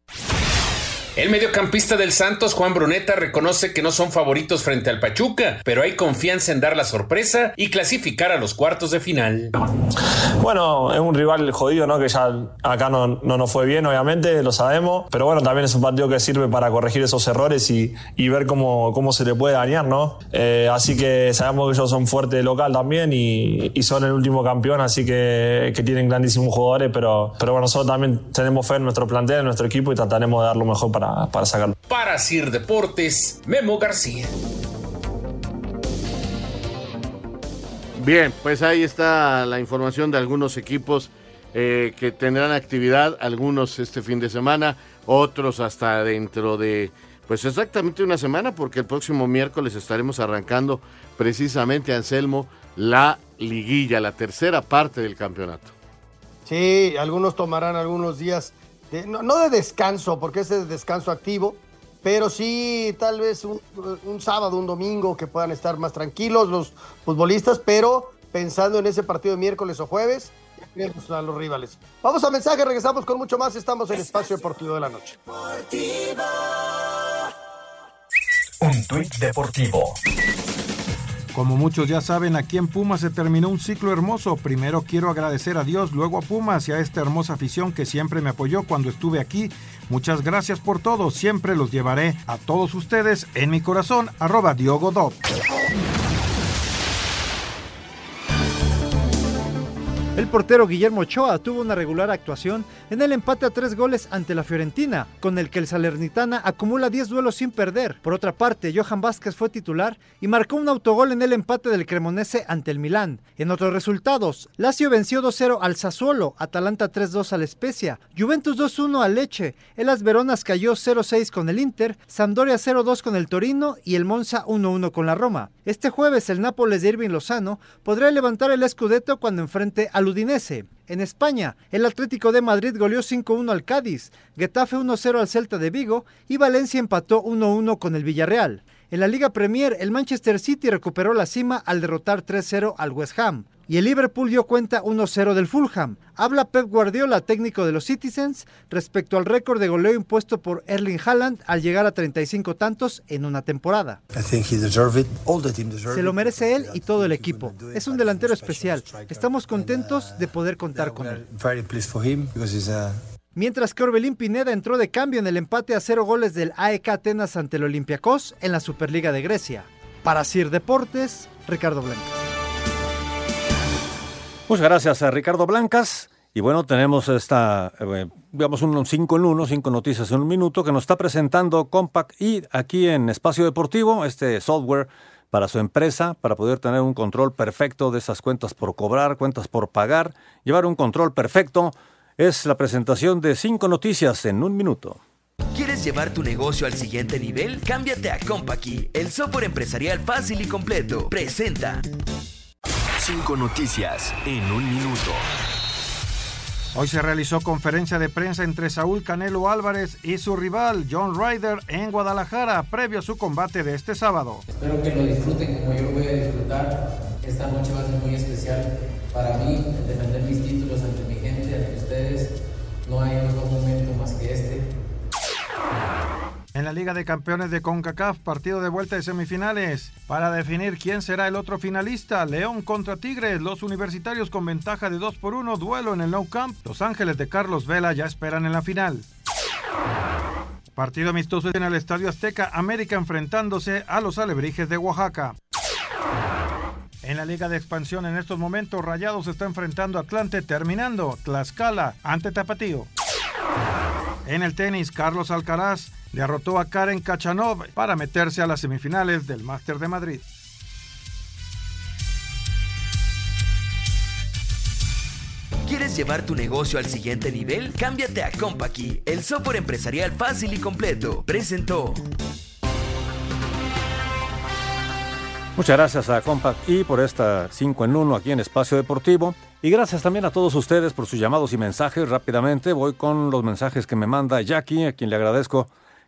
El mediocampista del Santos, Juan Bruneta, reconoce que no son favoritos frente al Pachuca, pero hay confianza en dar la sorpresa y clasificar a los cuartos de final. Bueno, es un rival jodido, ¿no? Que ya acá no, no nos fue bien, obviamente, lo sabemos, pero bueno, también es un partido que sirve para corregir esos errores y, y ver cómo, cómo se le puede dañar, ¿no? Eh, así que sabemos que ellos son fuertes local también y, y, son el último campeón, así que, que tienen grandísimos jugadores, pero, pero bueno, nosotros también tenemos fe en nuestro plantel, en nuestro equipo y trataremos de dar lo mejor para para, sacarlo. Para Sir Deportes, Memo García. Bien, pues ahí está la información de algunos equipos eh, que tendrán actividad, algunos este fin de semana, otros hasta dentro de, pues exactamente una semana, porque el próximo miércoles estaremos arrancando precisamente, Anselmo, la liguilla, la tercera parte del campeonato. Sí, algunos tomarán algunos días no, de descanso, porque ese es descanso activo, pero sí tal vez un, sábado, un domingo que puedan estar más tranquilos los futbolistas, pero pensando en ese partido de miércoles o jueves, a los rivales. Vamos a mensaje, regresamos con mucho más, estamos en Espacio Deportivo de la Noche. Un tuit deportivo. Como muchos ya saben, aquí en Pumas se terminó un ciclo hermoso. Primero quiero agradecer a Dios, luego a Pumas y a esta hermosa afición que siempre me apoyó cuando estuve aquí. Muchas gracias por todo, siempre los llevaré a todos ustedes en mi corazón, arroba Diogo El portero Guillermo Ochoa tuvo una regular actuación en el empate a tres goles ante la Fiorentina, con el que el Salernitana acumula 10 duelos sin perder. Por otra parte, Johan Vázquez fue titular y marcó un autogol en el empate del Cremonese ante el Milán. En otros resultados, Lazio venció 2-0 al Sassuolo, Atalanta 3-2 al Spezia, Juventus 2-1 al Leche, el As Veronas cayó 0-6 con el Inter, Sampdoria 0-2 con el Torino y el Monza 1-1 con la Roma. Este jueves el Nápoles de Irving Lozano podrá levantar el Scudetto cuando enfrente al En España, el Atlético de Madrid goleó 5-1 al Cádiz, Getafe 1-0 al Celta de Vigo y Valencia empató 1-1 con el Villarreal. En la Liga Premier, el Manchester City recuperó la cima al derrotar 3-0 al West Ham. Y el Liverpool dio cuenta 1-0 del Fulham. Habla Pep Guardiola, técnico de los Citizens, respecto al récord de goleo impuesto por Erling Haaland al llegar a 35 tantos en una temporada. Se lo merece él y todo el equipo. Es un delantero especial. Estamos contentos de poder contar con él. Mientras que Orbelín Pineda entró de cambio en el empate a cero goles del AEK Atenas ante el Olympiacos en la Superliga de Grecia. Para Sir Deportes, Ricardo Blanco. Muchas gracias a Ricardo Blancas. Y bueno, tenemos esta, eh, digamos, un 5 en 1, 5 noticias en un minuto, que nos está presentando Compact y aquí en Espacio Deportivo, este software para su empresa, para poder tener un control perfecto de esas cuentas por cobrar, cuentas por pagar, llevar un control perfecto. Es la presentación de 5 noticias en un minuto. ¿Quieres llevar tu negocio al siguiente nivel? Cámbiate a Compaqui, el software empresarial fácil y completo. Presenta. Cinco noticias en un minuto. Hoy se realizó conferencia de prensa entre Saúl Canelo Álvarez y su rival John Ryder en Guadalajara, previo a su combate de este sábado. Espero que lo disfruten como yo lo voy a disfrutar. Esta noche va a ser muy especial para mí, defender mis títulos ante mi gente, ante ustedes. No hay mejor En la Liga de Campeones de CONCACAF, partido de vuelta de semifinales. Para definir quién será el otro finalista, León contra Tigres, los universitarios con ventaja de 2 por 1, duelo en el Nou Camp. Los Ángeles de Carlos Vela ya esperan en la final. Partido amistoso en el Estadio Azteca, América enfrentándose a los Alebrijes de Oaxaca. En la Liga de Expansión en estos momentos, Rayados está enfrentando a Atlante, terminando Tlaxcala ante Tapatío. En el tenis, Carlos Alcaraz derrotó a Karen Kachanov para meterse a las semifinales del Máster de Madrid. ¿Quieres llevar tu negocio al siguiente nivel? Cámbiate a Compaqui, el software empresarial fácil y completo. Presentó. Muchas gracias a Compact y por esta 5 en 1 aquí en Espacio Deportivo. Y gracias también a todos ustedes por sus llamados y mensajes. Rápidamente voy con los mensajes que me manda Jackie, a quien le agradezco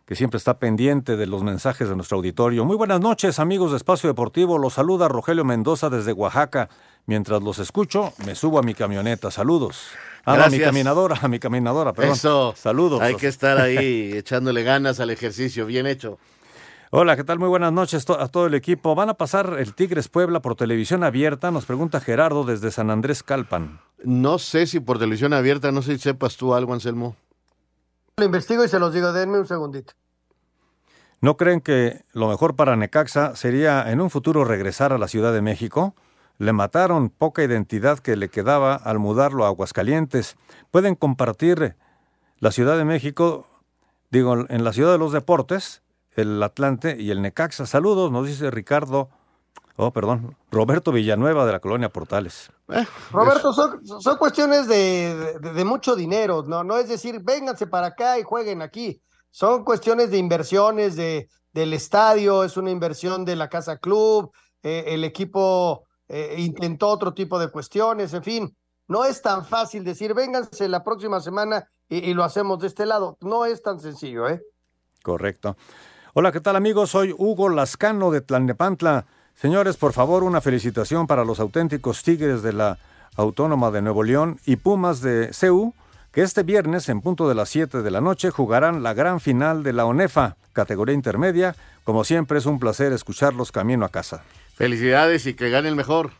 que siempre está pendiente de los mensajes de nuestro auditorio. Muy buenas noches, amigos de Espacio Deportivo. Los saluda Rogelio Mendoza desde Oaxaca. Mientras los escucho, me subo a mi camioneta. Saludos. Ah, a mi caminadora, a mi caminadora, perdón. Eso. Saludos. Hay que estar ahí (laughs) echándole ganas al ejercicio. Bien hecho. Hola, ¿qué tal? Muy buenas noches a todo el equipo. ¿Van a pasar el Tigres Puebla por televisión abierta? Nos pregunta Gerardo desde San Andrés Calpan. No sé si por televisión abierta, no sé si sepas tú algo, Anselmo. Lo investigo y se los digo, denme un segundito. ¿No creen que lo mejor para Necaxa sería en un futuro regresar a la Ciudad de México? Le mataron poca identidad que le quedaba al mudarlo a Aguascalientes. Pueden compartir la Ciudad de México, digo, en la Ciudad de los Deportes, el Atlante y el Necaxa. Saludos, nos dice Ricardo, oh, perdón, Roberto Villanueva de la colonia Portales. Eh, Roberto, son, cuestiones de, de, de, mucho dinero, ¿no? No es decir, vénganse para acá y jueguen aquí. Son cuestiones de inversiones de, del estadio, es una inversión de la Casa Club, eh, el equipo eh, intentó otro tipo de cuestiones, en fin. No es tan fácil decir, vénganse la próxima semana y, y lo hacemos de este lado. No es tan sencillo, ¿eh? Correcto. Hola, ¿qué tal amigos? Soy Hugo Lascano de Tlalnepantla. Señores, por favor, una felicitación para los auténticos Tigres de la Autónoma de Nuevo León y Pumas de CEU, que este viernes, en punto de las 7 de la noche, jugarán la gran final de la ONEFA, categoría intermedia. Como siempre, es un placer escucharlos camino a casa. Felicidades y que gane el mejor.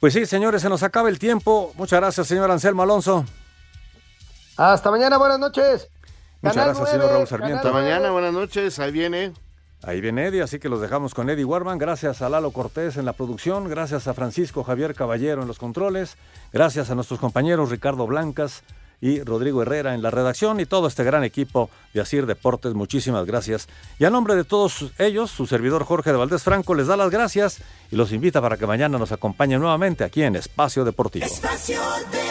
Pues sí, señores, se nos acaba el tiempo. Muchas gracias, señor Anselmo Alonso. Hasta mañana, buenas noches. Muchas Canal gracias, 9, señor Raúl Sarmiento. Hasta mañana, buenas noches. Ahí viene. Ahí viene Eddie, así que los dejamos con Eddie Warman. Gracias a Lalo Cortés en la producción, gracias a Francisco Javier Caballero en los controles, gracias a nuestros compañeros Ricardo Blancas y Rodrigo Herrera en la redacción y todo este gran equipo de Asir Deportes. Muchísimas gracias. Y a nombre de todos ellos, su servidor Jorge de Valdés Franco les da las gracias y los invita para que mañana nos acompañen nuevamente aquí en Espacio Deportivo. Espacio de